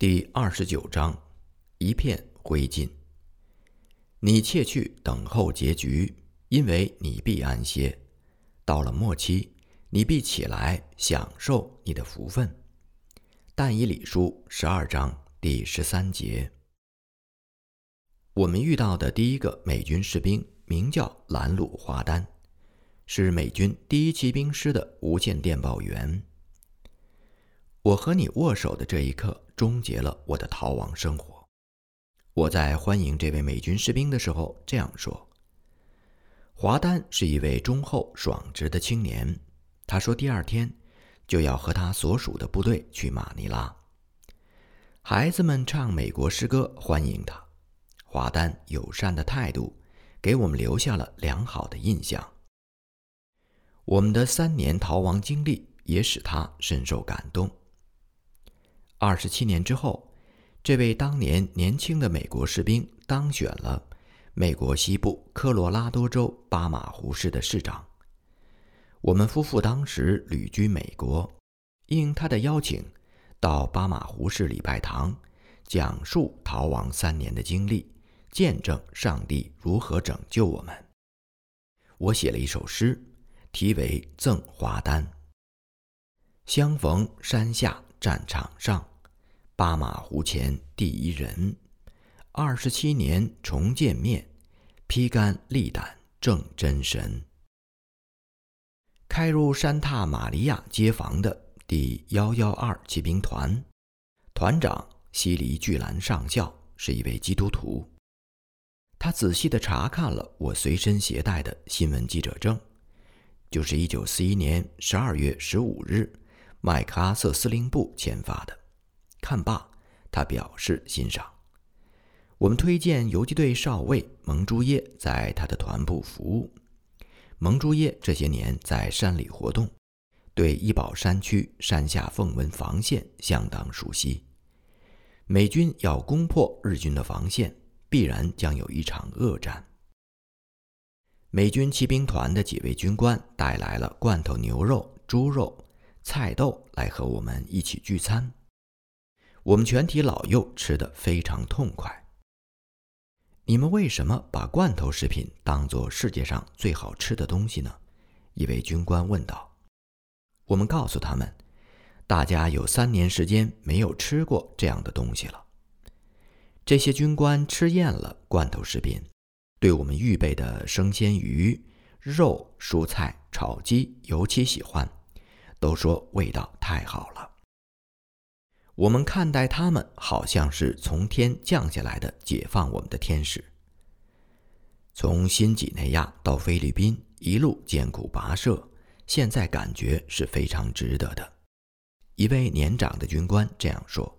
第二十九章，一片灰烬。你切去等候结局，因为你必安歇。到了末期，你必起来享受你的福分。但以理书十二章第十三节。我们遇到的第一个美军士兵名叫兰鲁华丹，是美军第一骑兵师的无线电报员。我和你握手的这一刻。终结了我的逃亡生活。我在欢迎这位美军士兵的时候这样说：“华丹是一位忠厚爽直的青年。”他说：“第二天就要和他所属的部队去马尼拉。”孩子们唱美国诗歌欢迎他。华丹友善的态度给我们留下了良好的印象。我们的三年逃亡经历也使他深受感动。二十七年之后，这位当年年轻的美国士兵当选了美国西部科罗拉多州巴马湖市的市长。我们夫妇当时旅居美国，应他的邀请，到巴马湖市礼拜堂讲述逃亡三年的经历，见证上帝如何拯救我们。我写了一首诗，题为《赠华丹》。相逢山下战场上。巴马湖前第一人，二十七年重见面，披肝沥胆正真神。开入山塔玛利亚街坊的第幺幺二骑兵团，团长西黎巨兰上校是一位基督徒。他仔细地查看了我随身携带的新闻记者证，就是一九四一年十二月十五日麦克阿瑟司令部签发的。看罢，他表示欣赏。我们推荐游击队少尉蒙朱耶在他的团部服务。蒙朱耶这些年在山里活动，对伊保山区山下凤纹防线相当熟悉。美军要攻破日军的防线，必然将有一场恶战。美军骑兵团的几位军官带来了罐头牛肉、猪肉、菜豆来和我们一起聚餐。我们全体老幼吃得非常痛快。你们为什么把罐头食品当作世界上最好吃的东西呢？一位军官问道。我们告诉他们，大家有三年时间没有吃过这样的东西了。这些军官吃厌了罐头食品，对我们预备的生鲜鱼、肉、蔬菜、炒鸡尤其喜欢，都说味道太好了。我们看待他们好像是从天降下来的解放我们的天使。从新几内亚到菲律宾一路艰苦跋涉，现在感觉是非常值得的。一位年长的军官这样说。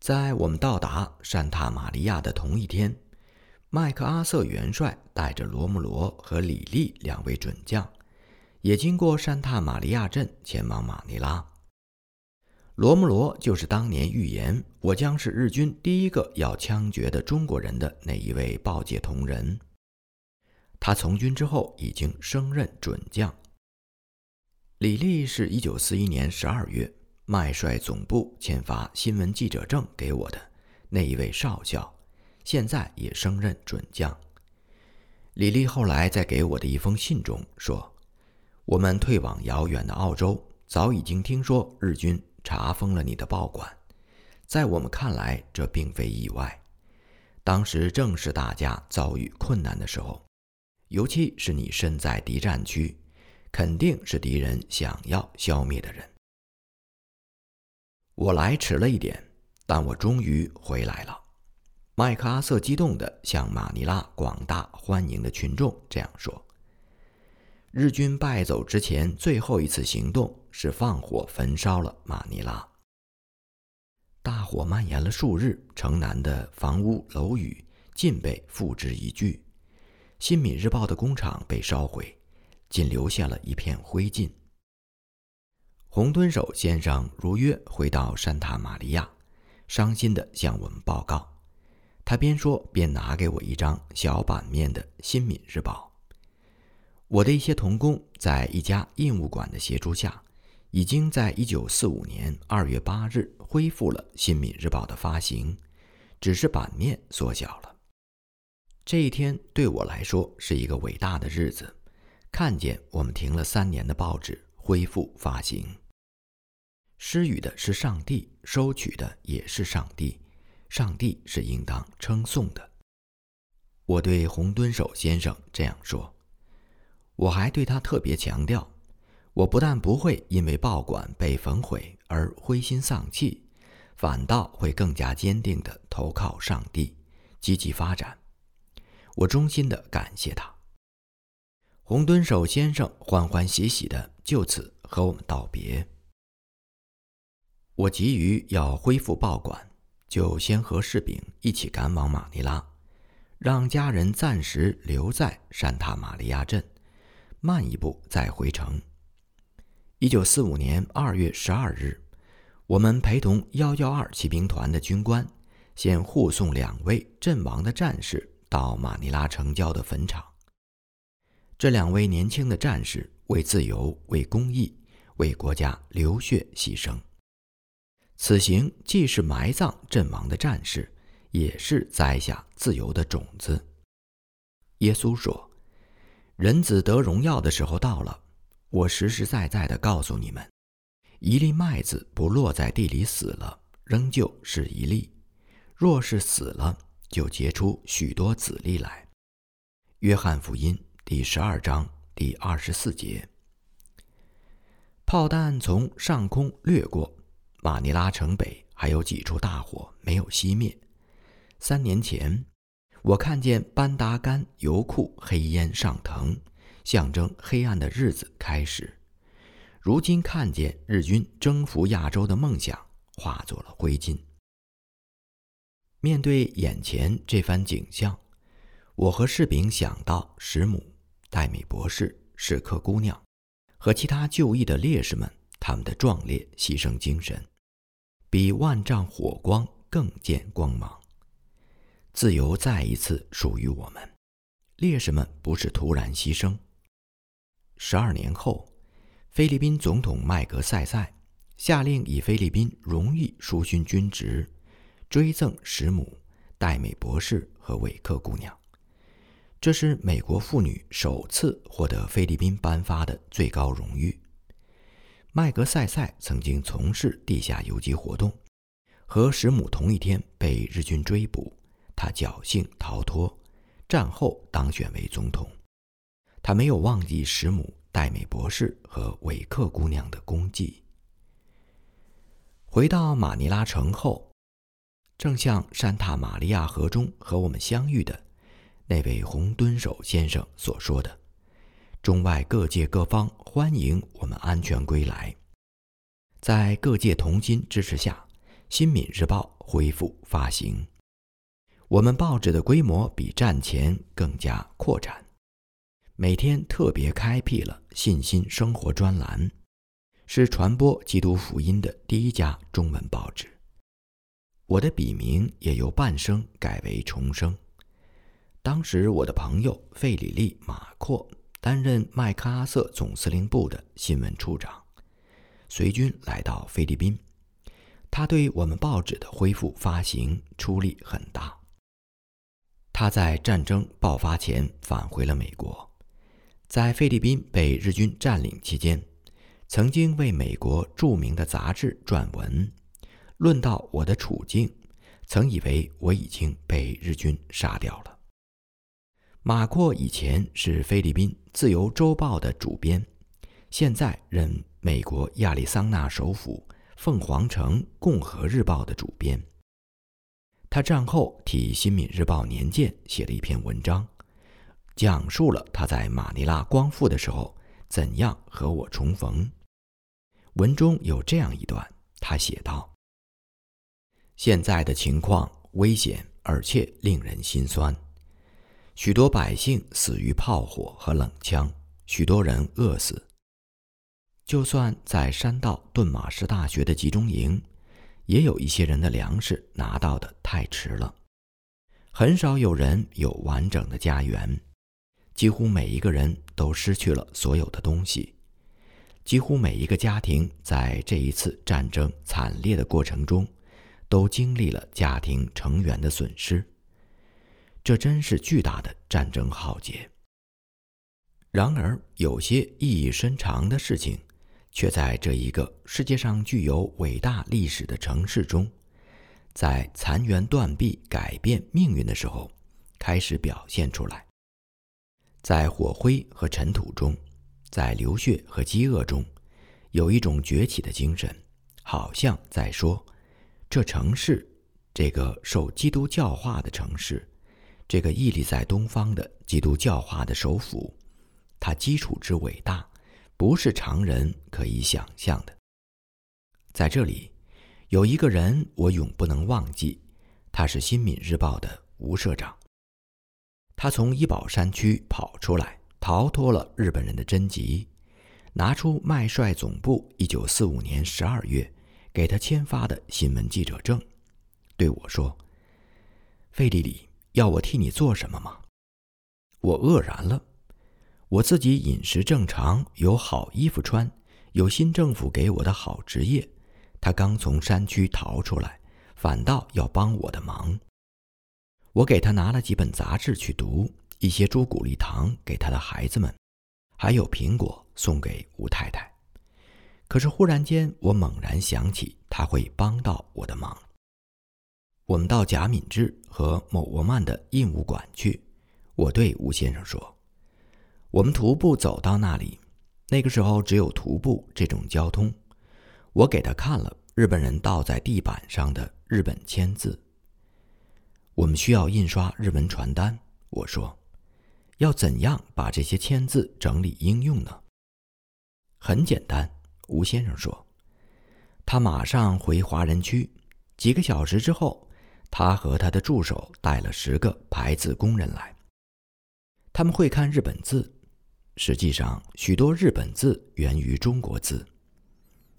在我们到达山塔玛利亚的同一天，麦克阿瑟元帅带着罗姆罗和李利两位准将，也经过山塔玛利亚镇前往马尼拉。罗姆罗就是当年预言我将是日军第一个要枪决的中国人的那一位报界同仁。他从军之后已经升任准将。李立是一九四一年十二月麦帅总部签发新闻记者证给我的那一位少校，现在也升任准将。李立后来在给我的一封信中说：“我们退往遥远的澳洲，早已经听说日军。”查封了你的报馆，在我们看来，这并非意外。当时正是大家遭遇困难的时候，尤其是你身在敌占区，肯定是敌人想要消灭的人。我来迟了一点，但我终于回来了。麦克阿瑟激动地向马尼拉广大欢迎的群众这样说。日军败走之前最后一次行动是放火焚烧了马尼拉。大火蔓延了数日，城南的房屋楼宇尽被付之一炬，《新民日报》的工厂被烧毁，仅留下了一片灰烬。红蹲守先生如约回到山塔玛利亚，伤心地向我们报告。他边说边拿给我一张小版面的《新民日报》。我的一些童工在一家印务馆的协助下，已经在一九四五年二月八日恢复了《新民日报》的发行，只是版面缩小了。这一天对我来说是一个伟大的日子，看见我们停了三年的报纸恢复发行。施予的是上帝，收取的也是上帝，上帝是应当称颂的。我对洪敦守先生这样说，我还对他特别强调。我不但不会因为报馆被焚毁而灰心丧气，反倒会更加坚定地投靠上帝，积极发展。我衷心地感谢他。洪敦守先生欢欢喜喜地就此和我们道别。我急于要恢复报馆，就先和士兵一起赶往马尼拉，让家人暂时留在山塔玛利亚镇，慢一步再回城。一九四五年二月十二日，我们陪同幺幺二骑兵团的军官，先护送两位阵亡的战士到马尼拉城郊的坟场。这两位年轻的战士为自由、为公益、为国家流血牺牲。此行既是埋葬阵亡的战士，也是栽下自由的种子。耶稣说：“人子得荣耀的时候到了。”我实实在在的告诉你们，一粒麦子不落在地里死了，仍旧是一粒；若是死了，就结出许多子粒来。约翰福音第十二章第二十四节。炮弹从上空掠过，马尼拉城北还有几处大火没有熄灭。三年前，我看见班达干油库黑烟上腾。象征黑暗的日子开始。如今看见日军征服亚洲的梦想化作了灰烬。面对眼前这番景象，我和士兵想到石母、戴米博士、史克姑娘和其他就义的烈士们，他们的壮烈牺牲精神，比万丈火光更见光芒。自由再一次属于我们。烈士们不是突然牺牲。十二年后，菲律宾总统麦格塞塞下令以菲律宾荣誉书勋军职追赠石母、戴美博士和韦克姑娘。这是美国妇女首次获得菲律宾颁发的最高荣誉。麦格塞塞曾经从事地下游击活动，和石母同一天被日军追捕，他侥幸逃脱，战后当选为总统。他没有忘记石母、戴美博士和韦克姑娘的功绩。回到马尼拉城后，正像山塔玛利亚河中和我们相遇的那位红蹲守先生所说的：“中外各界各方欢迎我们安全归来。”在各界同心支持下，《新闽日报》恢复发行。我们报纸的规模比战前更加扩展。每天特别开辟了信心生活专栏，是传播基督福音的第一家中文报纸。我的笔名也由半生改为重生。当时我的朋友费里利·马阔担任麦克阿瑟总司令部的新闻处长，随军来到菲律宾，他对我们报纸的恢复发行出力很大。他在战争爆发前返回了美国。在菲律宾被日军占领期间，曾经为美国著名的杂志撰文，论到我的处境，曾以为我已经被日军杀掉了。马阔以前是菲律宾《自由周报》的主编，现在任美国亚利桑那首府凤凰城《共和日报》的主编。他战后替《新民日报》年鉴写了一篇文章。讲述了他在马尼拉光复的时候怎样和我重逢。文中有这样一段，他写道：“现在的情况危险而且令人心酸，许多百姓死于炮火和冷枪，许多人饿死。就算在山道顿马士大学的集中营，也有一些人的粮食拿到的太迟了，很少有人有完整的家园。”几乎每一个人都失去了所有的东西，几乎每一个家庭在这一次战争惨烈的过程中，都经历了家庭成员的损失。这真是巨大的战争浩劫。然而，有些意义深长的事情，却在这一个世界上具有伟大历史的城市中，在残垣断壁改变命运的时候，开始表现出来。在火灰和尘土中，在流血和饥饿中，有一种崛起的精神，好像在说：这城市，这个受基督教化的城市。这个屹立在东方的基督教化的首府，它基础之伟大，不是常人可以想象的。在这里，有一个人我永不能忘记，他是《新民日报》的吴社长。他从伊保山区跑出来，逃脱了日本人的侦缉，拿出麦帅总部1945年12月给他签发的新闻记者证，对我说：“费利里。”要我替你做什么吗？我愕然了。我自己饮食正常，有好衣服穿，有新政府给我的好职业。他刚从山区逃出来，反倒要帮我的忙。我给他拿了几本杂志去读，一些朱古力糖给他的孩子们，还有苹果送给吴太太。可是忽然间，我猛然想起他会帮到我的忙。我们到贾敏智和某沃曼的印务馆去。我对吴先生说：“我们徒步走到那里，那个时候只有徒步这种交通。”我给他看了日本人倒在地板上的日本签字。我们需要印刷日文传单。我说：“要怎样把这些签字整理应用呢？”很简单，吴先生说：“他马上回华人区，几个小时之后。”他和他的助手带了十个排字工人来，他们会看日本字。实际上，许多日本字源于中国字。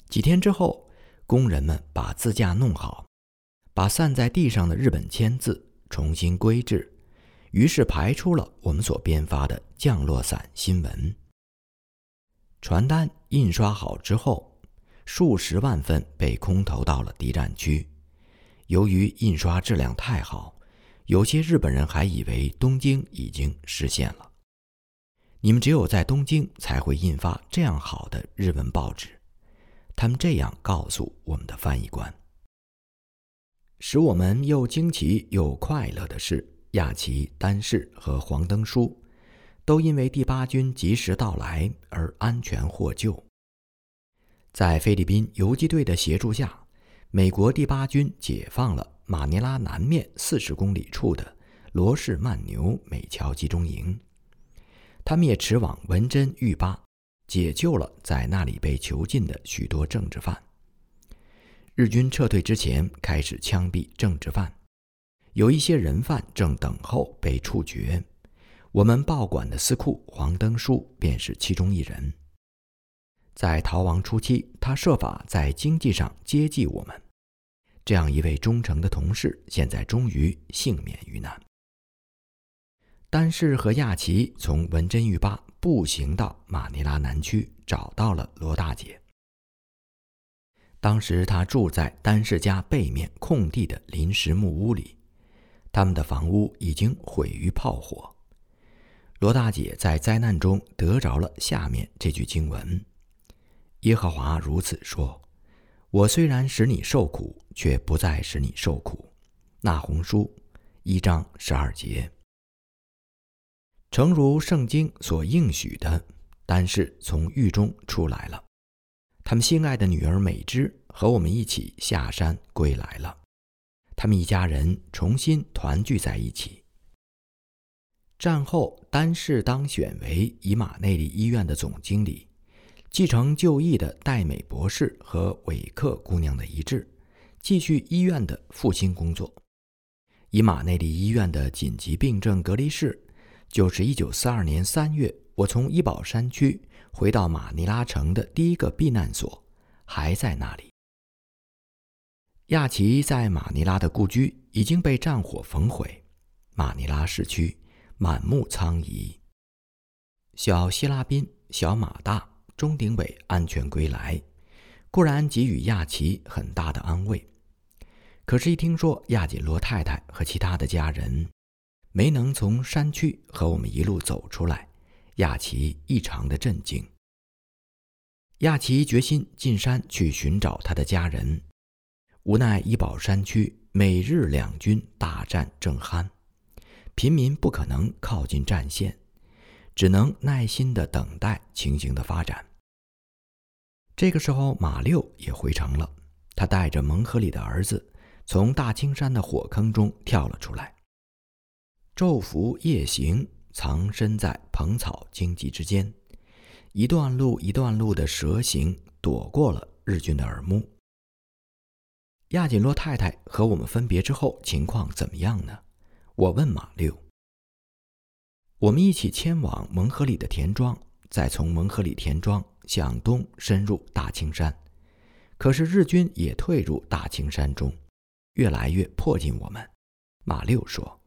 几天之后，工人们把字架弄好，把散在地上的日本签字重新归置，于是排出了我们所编发的降落伞新闻。传单印刷好之后，数十万份被空投到了敌占区。由于印刷质量太好，有些日本人还以为东京已经实现了。你们只有在东京才会印发这样好的日文报纸，他们这样告诉我们的翻译官。使我们又惊奇又快乐的是，亚奇、丹氏和黄登书都因为第八军及时到来而安全获救。在菲律宾游击队的协助下。美国第八军解放了马尼拉南面四十公里处的罗氏曼牛美侨集中营，他们也驰往文珍狱巴，解救了在那里被囚禁的许多政治犯。日军撤退之前开始枪毙政治犯，有一些人犯正等候被处决。我们报馆的司库黄登书便是其中一人。在逃亡初期，他设法在经济上接济我们。这样一位忠诚的同事，现在终于幸免于难。丹氏和亚奇从文珍狱坝步行到马尼拉南区，找到了罗大姐。当时他住在丹氏家背面空地的临时木屋里，他们的房屋已经毁于炮火。罗大姐在灾难中得着了下面这句经文。耶和华如此说：“我虽然使你受苦，却不再使你受苦。”那红书一章十二节。诚如圣经所应许的，丹氏从狱中出来了，他们心爱的女儿美芝和我们一起下山归来了，他们一家人重新团聚在一起。战后，丹氏当选为以马内利医院的总经理。继承就义的戴美博士和韦克姑娘的遗志，继续医院的复兴工作。以马内利医院的紧急病症隔离室，就是1942年3月我从伊保山区回到马尼拉城的第一个避难所，还在那里。亚奇在马尼拉的故居已经被战火焚毁，马尼拉市区满目苍夷。小希拉宾、小马大。钟鼎伟安全归来，固然给予亚奇很大的安慰。可是，一听说亚锦罗太太和其他的家人没能从山区和我们一路走出来，亚奇异常的震惊。亚奇决心进山去寻找他的家人，无奈医保山区每日两军大战正酣，平民不可能靠近战线，只能耐心的等待情形的发展。这个时候，马六也回城了，他带着蒙河里的儿子。从大青山的火坑中跳了出来，昼伏夜行，藏身在蓬草荆棘之间，一段路一段路的蛇行，躲过了日军的耳目。亚锦洛太太和我们分别之后，情况怎么样呢？我问马六。我们一起迁往蒙河里的田庄，再从蒙河里田庄向东深入大青山，可是日军也退入大青山中。越来越迫近我们，马六说：“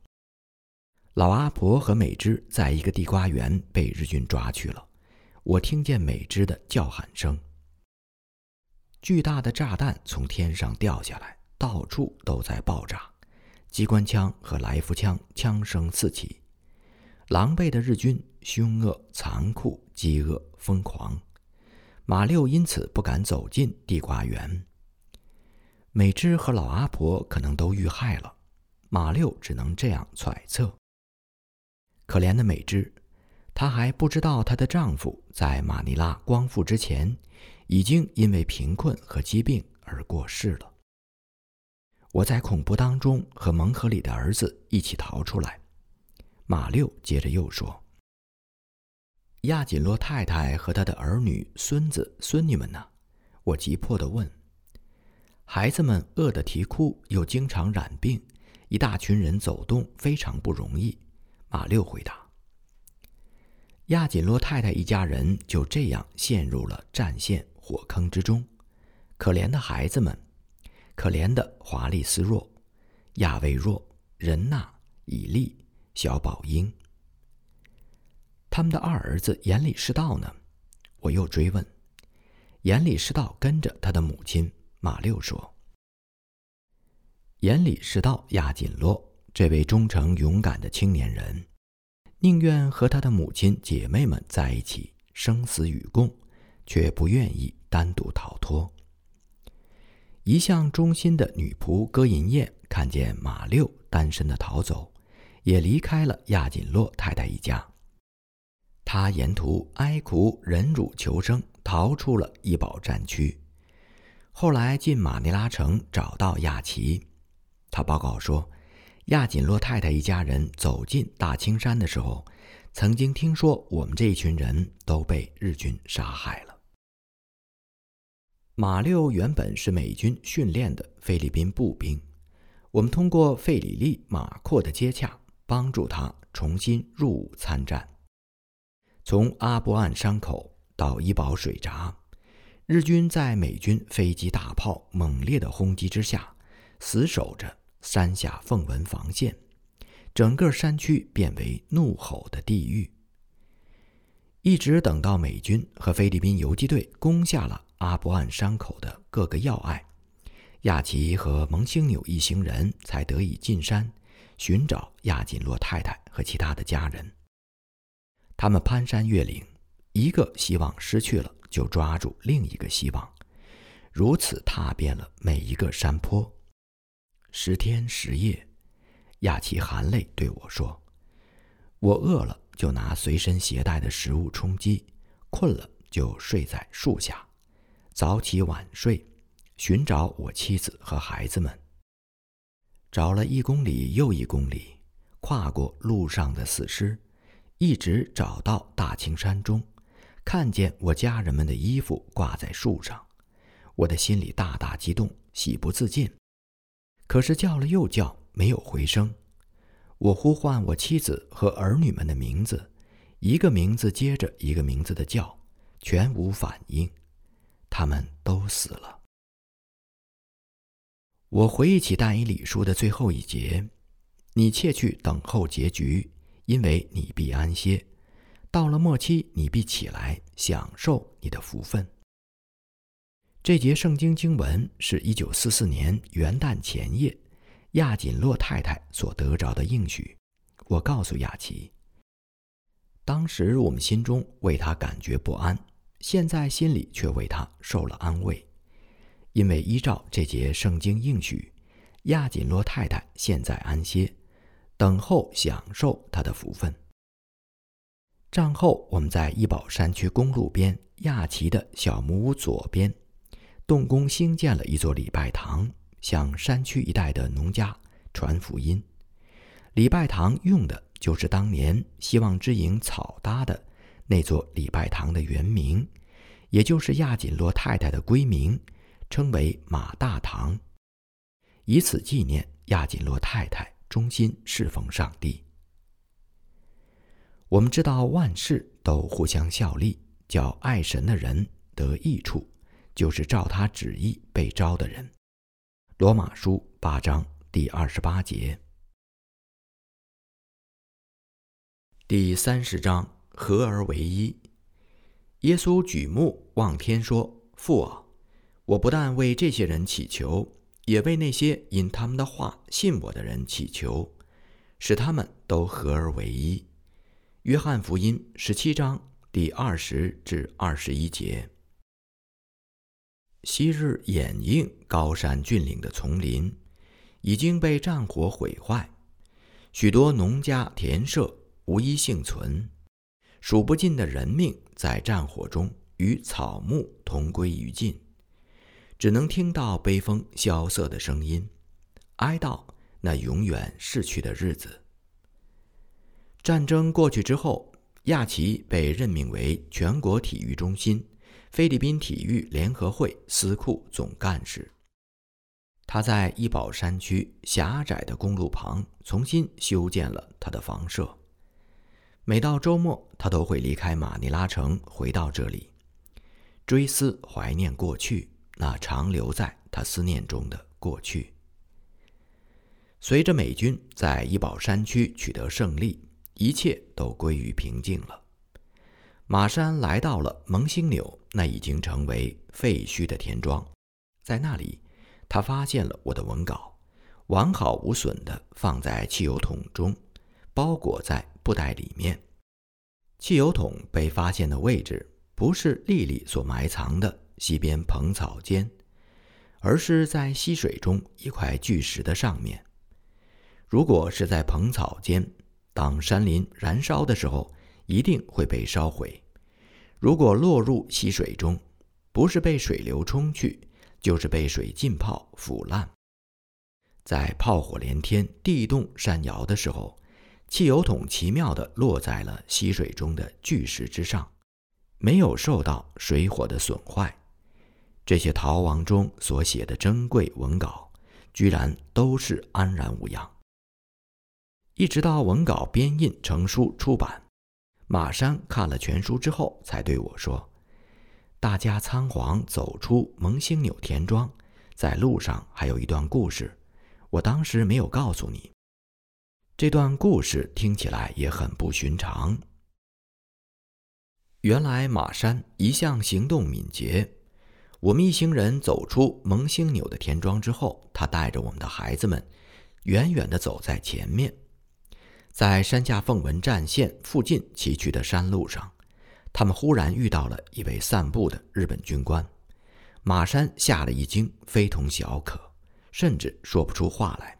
老阿婆和美芝在一个地瓜园被日军抓去了。我听见美芝的叫喊声。巨大的炸弹从天上掉下来，到处都在爆炸，机关枪和来福枪枪声四起。狼狈的日军凶恶、残酷、饥饿、疯狂。马六因此不敢走进地瓜园。”美芝和老阿婆可能都遇害了，马六只能这样揣测。可怜的美芝，她还不知道她的丈夫在马尼拉光复之前，已经因为贫困和疾病而过世了。我在恐怖当中和蒙河里的儿子一起逃出来。马六接着又说：“亚锦洛太太和她的儿女、孙子、孙女们呢？”我急迫地问。孩子们饿得啼哭，又经常染病，一大群人走动非常不容易。马六回答：“亚锦洛太太一家人就这样陷入了战线火坑之中。可怜的孩子们，可怜的华丽斯若、亚卫若、仁娜、以利、小宝英，他们的二儿子眼里是道呢？”我又追问：“眼里是道跟着他的母亲。”马六说：“眼里是道亚锦洛这位忠诚勇敢的青年人，宁愿和他的母亲姐妹们在一起生死与共，却不愿意单独逃脱。”一向忠心的女仆歌银燕看见马六单身的逃走，也离开了亚锦洛太太一家。他沿途哀苦忍辱求生，逃出了医保战区。后来进马尼拉城找到亚奇，他报告说，亚锦洛太太一家人走进大青山的时候，曾经听说我们这一群人都被日军杀害了。马六原本是美军训练的菲律宾步兵，我们通过费里利马阔的接洽，帮助他重新入伍参战，从阿波岸山口到伊保水闸。日军在美军飞机、大炮猛烈的轰击之下，死守着山下凤纹防线，整个山区变为怒吼的地狱。一直等到美军和菲律宾游击队攻下了阿波岸山口的各个要隘，亚奇和蒙星纽一行人才得以进山寻找亚锦洛太太和其他的家人。他们攀山越岭，一个希望失去了。就抓住另一个希望，如此踏遍了每一个山坡。十天十夜，亚奇含泪对我说：“我饿了就拿随身携带的食物充饥，困了就睡在树下，早起晚睡，寻找我妻子和孩子们。找了一公里又一公里，跨过路上的死尸，一直找到大青山中。”看见我家人们的衣服挂在树上，我的心里大大激动，喜不自禁。可是叫了又叫，没有回声。我呼唤我妻子和儿女们的名字，一个名字接着一个名字的叫，全无反应，他们都死了。我回忆起但以理书的最后一节：“你切去等候结局，因为你必安歇。”到了末期，你必起来享受你的福分。这节圣经经文是一九四四年元旦前夜，亚锦洛太太所得着的应许。我告诉亚奇，当时我们心中为他感觉不安，现在心里却为他受了安慰，因为依照这节圣经应许，亚锦洛太太现在安歇，等候享受他的福分。战后，我们在一宝山区公路边亚奇的小木屋左边，动工兴建了一座礼拜堂，向山区一带的农家传福音。礼拜堂用的就是当年希望之营草搭的那座礼拜堂的原名，也就是亚锦洛太太的闺名，称为马大堂，以此纪念亚锦洛太太忠心侍奉上帝。我们知道万事都互相效力，叫爱神的人得益处，就是照他旨意被招的人。罗马书八章第二十八节。第三十章合而为一。耶稣举目望天说：“父啊，我不但为这些人祈求，也为那些因他们的话信我的人祈求，使他们都合而为一。”约翰福音十七章第二十至二十一节。昔日掩映高山峻岭的丛林，已经被战火毁坏，许多农家田舍无一幸存，数不尽的人命在战火中与草木同归于尽，只能听到悲风萧瑟的声音，哀悼那永远逝去的日子。战争过去之后，亚奇被任命为全国体育中心菲律宾体育联合会司库总干事。他在伊保山区狭窄的公路旁重新修建了他的房舍。每到周末，他都会离开马尼拉城，回到这里，追思怀念过去那长留在他思念中的过去。随着美军在伊保山区取得胜利。一切都归于平静了。马山来到了蒙星纽那已经成为废墟的田庄，在那里，他发现了我的文稿，完好无损地放在汽油桶中，包裹在布袋里面。汽油桶被发现的位置不是丽丽所埋藏的西边蓬草间，而是在溪水中一块巨石的上面。如果是在蓬草间，当山林燃烧的时候，一定会被烧毁。如果落入溪水中，不是被水流冲去，就是被水浸泡腐烂。在炮火连天、地动山摇的时候，汽油桶奇妙地落在了溪水中的巨石之上，没有受到水火的损坏。这些逃亡中所写的珍贵文稿，居然都是安然无恙。一直到文稿编印成书出版，马山看了全书之后，才对我说：“大家仓皇走出蒙星纽田庄，在路上还有一段故事，我当时没有告诉你。这段故事听起来也很不寻常。原来马山一向行动敏捷，我们一行人走出蒙星纽的田庄之后，他带着我们的孩子们，远远地走在前面。”在山下凤文战线附近崎岖的山路上，他们忽然遇到了一位散步的日本军官。马山吓了一惊，非同小可，甚至说不出话来。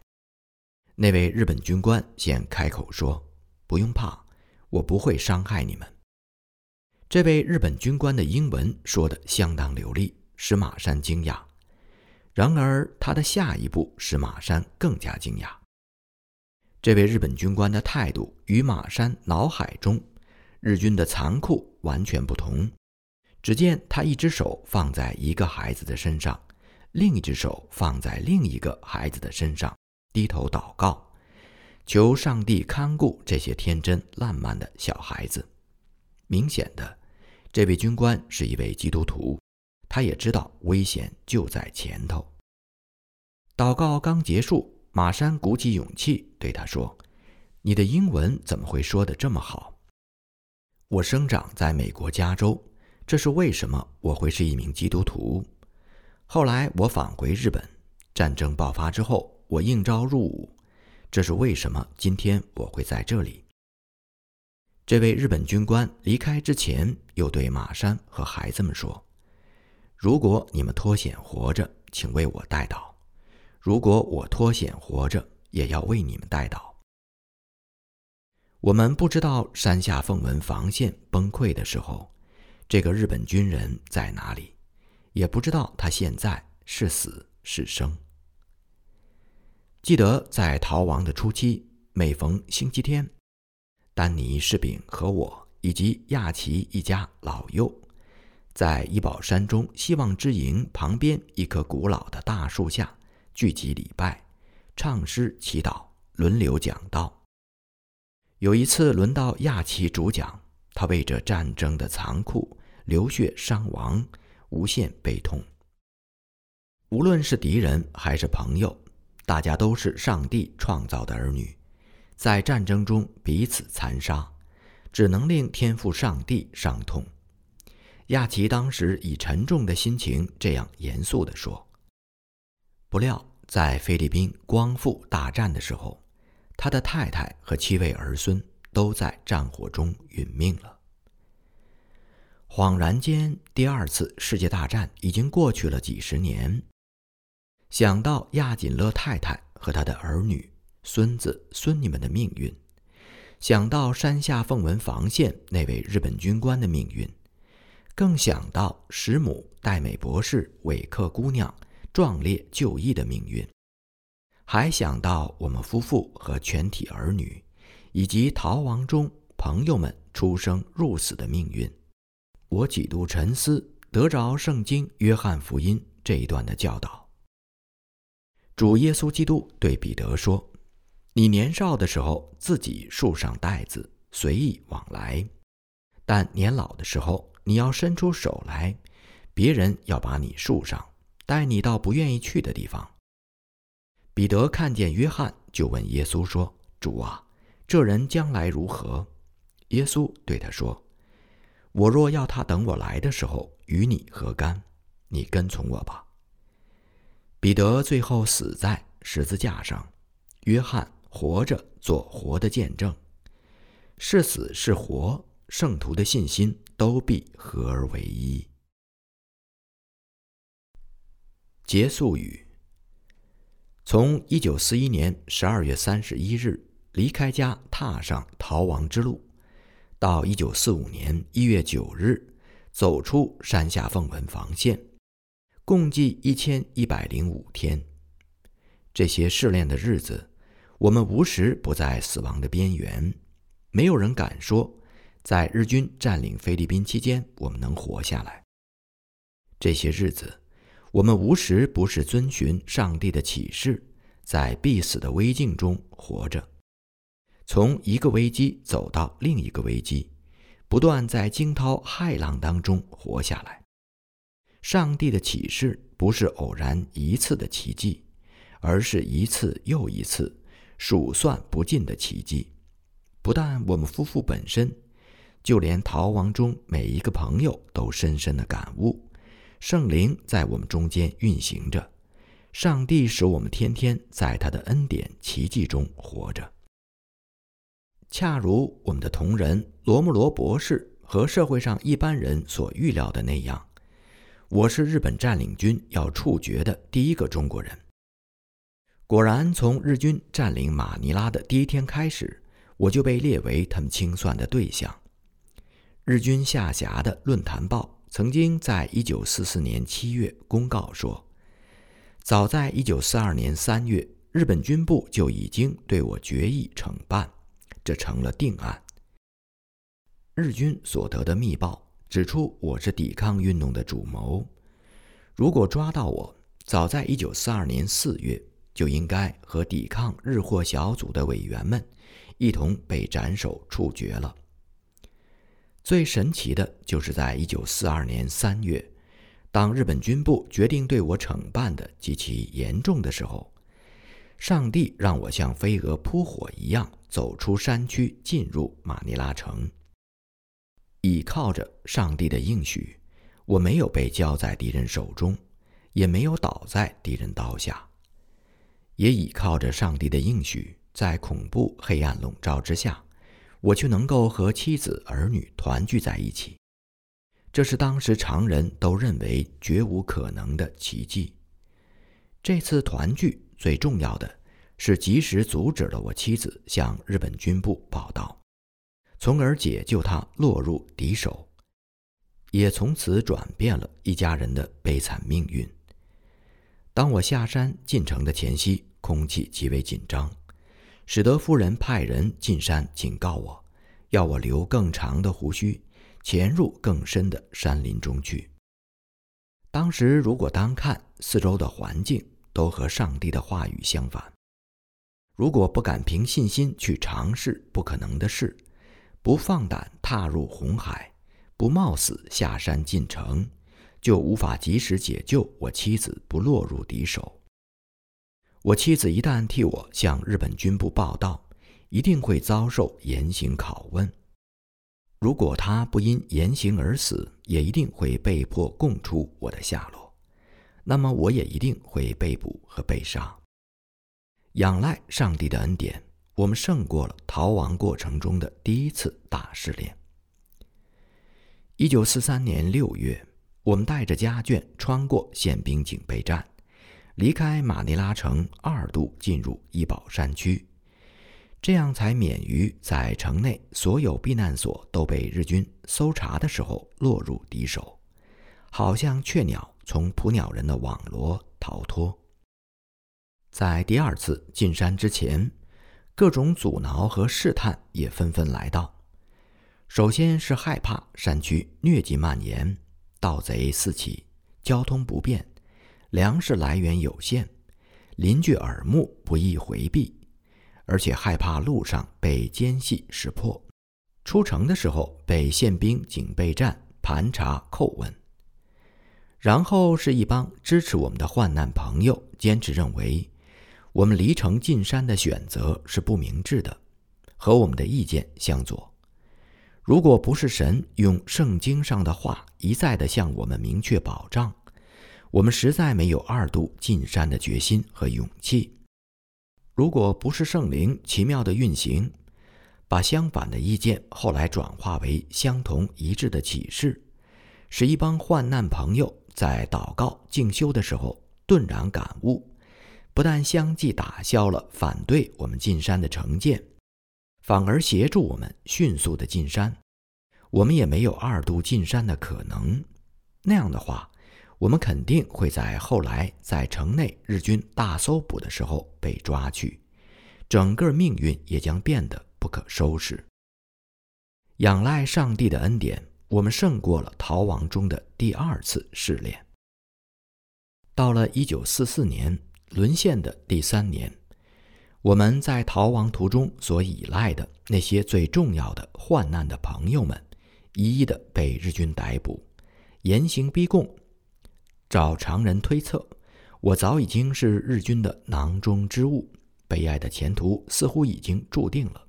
那位日本军官先开口说：“不用怕，我不会伤害你们。”这位日本军官的英文说得相当流利，使马山惊讶。然而，他的下一步使马山更加惊讶。这位日本军官的态度与马山脑海中日军的残酷完全不同。只见他一只手放在一个孩子的身上，另一只手放在另一个孩子的身上，低头祷告，求上帝看顾这些天真烂漫的小孩子。明显的，这位军官是一位基督徒，他也知道危险就在前头。祷告刚结束。马山鼓起勇气对他说：“你的英文怎么会说的这么好？”我生长在美国加州，这是为什么我会是一名基督徒。后来我返回日本，战争爆发之后，我应召入伍，这是为什么今天我会在这里。这位日本军官离开之前，又对马山和孩子们说：“如果你们脱险活着，请为我代祷；如果我脱险活着，也要为你们代祷。”我们不知道山下凤文防线崩溃的时候，这个日本军人在哪里，也不知道他现在是死是生。记得在逃亡的初期，每逢星期天，丹尼士兵和我以及亚奇一家老幼，在伊保山中希望之营旁边一棵古老的大树下聚集礼拜、唱诗、祈祷，轮流讲道。有一次轮到亚奇主讲，他为这战争的残酷、流血伤亡，无限悲痛。无论是敌人还是朋友，大家都是上帝创造的儿女，在战争中彼此残杀，只能令天赋上帝伤痛。亚奇当时以沉重的心情这样严肃地说：“不料在菲律宾光复大战的时候。”他的太太和七位儿孙都在战火中殒命了。恍然间，第二次世界大战已经过去了几十年。想到亚锦乐太太和他的儿女、孙子、孙女们的命运，想到山下凤文防线那位日本军官的命运，更想到师母戴美博士、韦克姑娘壮烈就义的命运。还想到我们夫妇和全体儿女，以及逃亡中朋友们出生入死的命运，我几度沉思，得着圣经约翰福音这一段的教导。主耶稣基督对彼得说：“你年少的时候自己束上带子，随意往来；但年老的时候，你要伸出手来，别人要把你束上，带你到不愿意去的地方。”彼得看见约翰，就问耶稣说：“主啊，这人将来如何？”耶稣对他说：“我若要他等我来的时候与你何干？你跟从我吧。”彼得最后死在十字架上，约翰活着做活的见证。是死是活，圣徒的信心都必合而为一。结束语。从一九四一年十二月三十一日离开家，踏上逃亡之路，到一九四五年一月九日走出山下凤文防线，共计一千一百零五天。这些试炼的日子，我们无时不在死亡的边缘。没有人敢说，在日军占领菲律宾期间，我们能活下来。这些日子。我们无时不是遵循上帝的启示，在必死的危境中活着，从一个危机走到另一个危机，不断在惊涛骇浪当中活下来。上帝的启示不是偶然一次的奇迹，而是一次又一次数算不尽的奇迹。不但我们夫妇本身，就连逃亡中每一个朋友都深深的感悟。圣灵在我们中间运行着，上帝使我们天天在他的恩典奇迹中活着。恰如我们的同仁罗姆罗博士和社会上一般人所预料的那样，我是日本占领军要处决的第一个中国人。果然，从日军占领马尼拉的第一天开始，我就被列为他们清算的对象。日军下辖的《论坛报》。曾经在一九四四年七月公告说，早在一九四二年三月，日本军部就已经对我决议惩办，这成了定案。日军所得的密报指出，我是抵抗运动的主谋。如果抓到我，早在一九四二年四月就应该和抵抗日货小组的委员们一同被斩首处决了。最神奇的就是在一九四二年三月，当日本军部决定对我惩办的极其严重的时候，上帝让我像飞蛾扑火一样走出山区，进入马尼拉城。倚靠着上帝的应许，我没有被交在敌人手中，也没有倒在敌人刀下。也倚靠着上帝的应许，在恐怖黑暗笼罩之下，我却能够和妻子儿女团聚在一起。这是当时常人都认为绝无可能的奇迹。这次团聚最重要的是及时阻止了我妻子向日本军部报道。从而解救她落入敌手，也从此转变了一家人的悲惨命运。当我下山进城的前夕，空气极为紧张，使得夫人派人进山警告我，要我留更长的胡须，潜入更深的山林中去。当时如果单看四周的环境，都和上帝的话语相反。如果不敢凭信心去尝试不可能的事，不放胆踏入红海，不冒死下山进城，就无法及时解救我妻子不落入敌手。我妻子一旦替我向日本军部报道，一定会遭受严刑拷问。如果她不因严刑而死，也一定会被迫供出我的下落。那么我也一定会被捕和被杀。仰赖上帝的恩典。我们胜过了逃亡过程中的第一次大试炼。一九四三年六月，我们带着家眷穿过宪兵警备站，离开马尼拉城，二度进入伊保山区，这样才免于在城内所有避难所都被日军搜查的时候落入敌手，好像雀鸟从捕鸟人的网罗逃脱。在第二次进山之前。各种阻挠和试探也纷纷来到。首先是害怕山区疟疾蔓延、盗贼四起、交通不便、粮食来源有限、邻居耳目不易回避，而且害怕路上被奸细识破，出城的时候被宪兵警备站盘查叩问。然后是一帮支持我们的患难朋友坚持认为。我们离城进山的选择是不明智的，和我们的意见相左。如果不是神用圣经上的话一再的向我们明确保障，我们实在没有二度进山的决心和勇气。如果不是圣灵奇妙的运行，把相反的意见后来转化为相同一致的启示，使一帮患难朋友在祷告静修的时候顿然感悟。不但相继打消了反对我们进山的成见，反而协助我们迅速的进山。我们也没有二度进山的可能。那样的话，我们肯定会在后来在城内日军大搜捕的时候被抓去，整个命运也将变得不可收拾。仰赖上帝的恩典，我们胜过了逃亡中的第二次试炼。到了一九四四年。沦陷的第三年，我们在逃亡途中所依赖的那些最重要的患难的朋友们，一一的被日军逮捕，严刑逼供。照常人推测，我早已经是日军的囊中之物，悲哀的前途似乎已经注定了。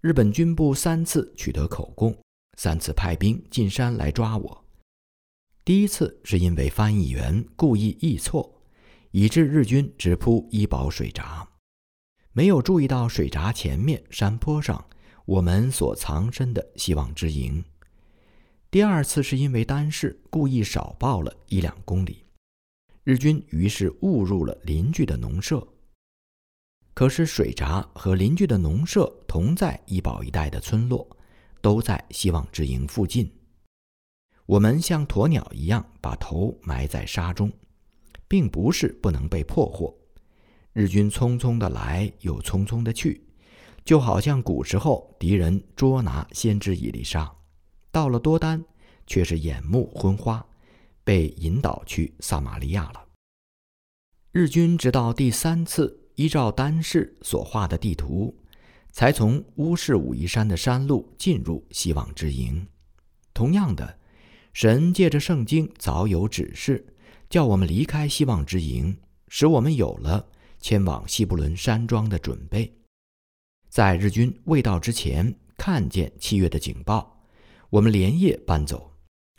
日本军部三次取得口供，三次派兵进山来抓我。第一次是因为翻译员故意译错。以致日军直扑医保水闸，没有注意到水闸前面山坡上我们所藏身的希望之营。第二次是因为单事故意少报了一两公里，日军于是误入了邻居的农舍。可是水闸和邻居的农舍同在医保一带的村落，都在希望之营附近。我们像鸵鸟一样把头埋在沙中。并不是不能被破获，日军匆匆的来，又匆匆的去，就好像古时候敌人捉拿先知以利沙，到了多丹，却是眼目昏花，被引导去撒玛利亚了。日军直到第三次依照丹氏所画的地图，才从乌市武夷山的山路进入希望之营。同样的，神借着圣经早有指示。叫我们离开希望之营，使我们有了前往西布伦山庄的准备。在日军未到之前，看见七月的警报，我们连夜搬走。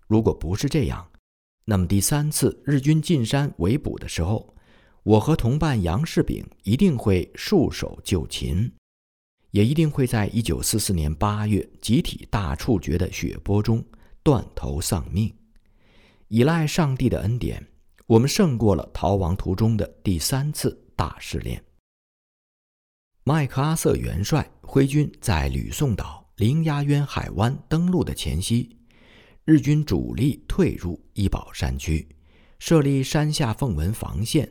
如果不是这样，那么第三次日军进山围捕的时候，我和同伴杨世炳一定会束手就擒，也一定会在1944年8月集体大处决的血泊中断头丧命。依赖上帝的恩典，我们胜过了逃亡途中的第三次大试炼。麦克阿瑟元帅挥军在吕宋岛灵鸭渊海湾登陆的前夕。日军主力退入伊保山区，设立山下凤文防线，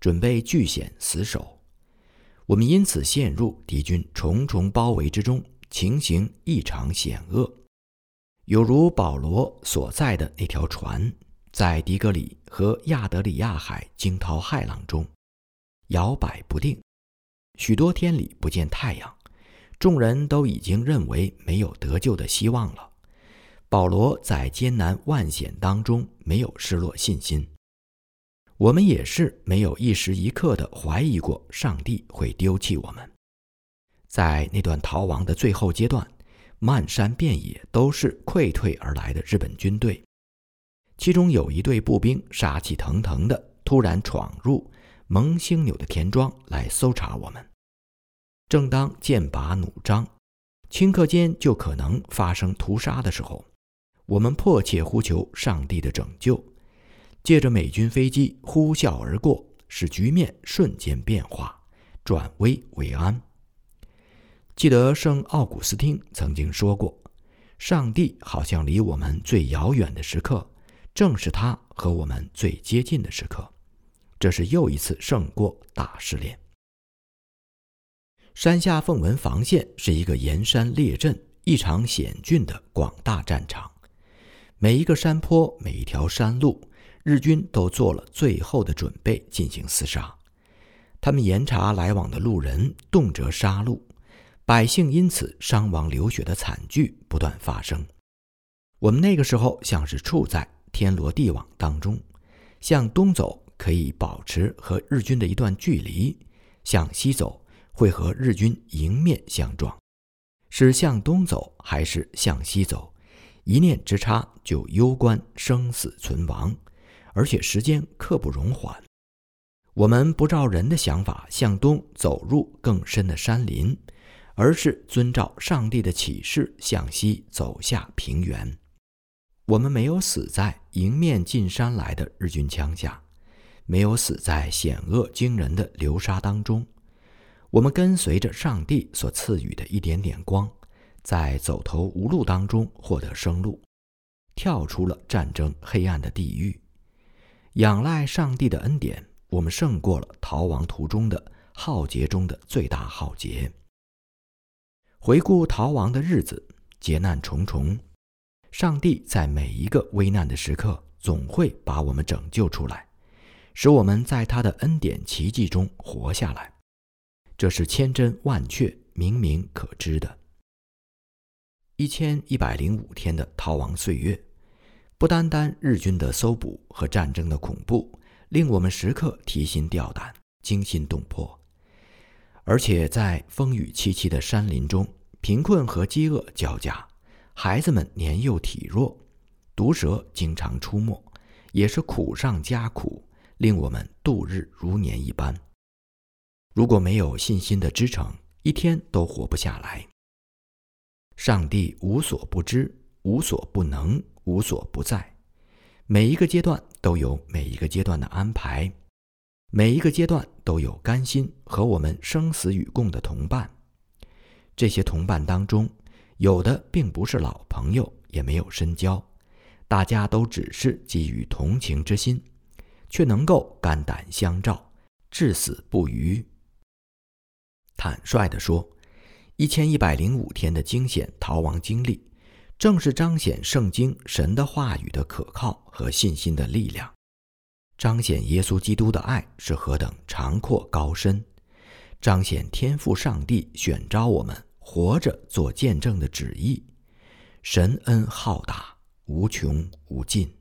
准备据险死守。我们因此陷入敌军重重包围之中，情形异常险恶，有如保罗所在的那条船，在迪格里和亚德里亚海惊涛骇浪中摇摆不定，许多天里不见太阳，众人都已经认为没有得救的希望了。保罗在艰难万险当中没有失落信心，我们也是没有一时一刻的怀疑过上帝会丢弃我们。在那段逃亡的最后阶段，漫山遍野都是溃退而来的日本军队，其中有一队步兵杀气腾腾的突然闯入蒙星纽的田庄来搜查我们，正当剑拔弩张，顷刻间就可能发生屠杀的时候。我们迫切呼求上帝的拯救，借着美军飞机呼啸而过，使局面瞬间变化，转危为安。记得圣奥古斯丁曾经说过：“上帝好像离我们最遥远的时刻，正是他和我们最接近的时刻。”这是又一次胜过大试炼。山下凤文防线是一个沿山列阵、异常险峻的广大战场。每一个山坡，每一条山路，日军都做了最后的准备进行厮杀。他们严查来往的路人，动辄杀戮，百姓因此伤亡流血的惨剧不断发生。我们那个时候像是处在天罗地网当中，向东走可以保持和日军的一段距离，向西走会和日军迎面相撞。是向东走还是向西走？一念之差就攸关生死存亡，而且时间刻不容缓。我们不照人的想法向东走入更深的山林，而是遵照上帝的启示向西走下平原。我们没有死在迎面进山来的日军枪下，没有死在险恶惊人的流沙当中。我们跟随着上帝所赐予的一点点光。在走投无路当中获得生路，跳出了战争黑暗的地狱，仰赖上帝的恩典，我们胜过了逃亡途中的浩劫中的最大浩劫。回顾逃亡的日子，劫难重重，上帝在每一个危难的时刻总会把我们拯救出来，使我们在他的恩典奇迹中活下来，这是千真万确、明明可知的。一千一百零五天的逃亡岁月，不单单日军的搜捕和战争的恐怖令我们时刻提心吊胆、惊心动魄，而且在风雨凄凄的山林中，贫困和饥饿交加，孩子们年幼体弱，毒蛇经常出没，也是苦上加苦，令我们度日如年一般。如果没有信心的支撑，一天都活不下来。上帝无所不知，无所不能，无所不在。每一个阶段都有每一个阶段的安排，每一个阶段都有甘心和我们生死与共的同伴。这些同伴当中，有的并不是老朋友，也没有深交，大家都只是基于同情之心，却能够肝胆相照，至死不渝。坦率地说。一千一百零五天的惊险逃亡经历，正是彰显圣经神的话语的可靠和信心的力量，彰显耶稣基督的爱是何等长阔高深，彰显天赋上帝选召我们活着做见证的旨意，神恩浩大无穷无尽。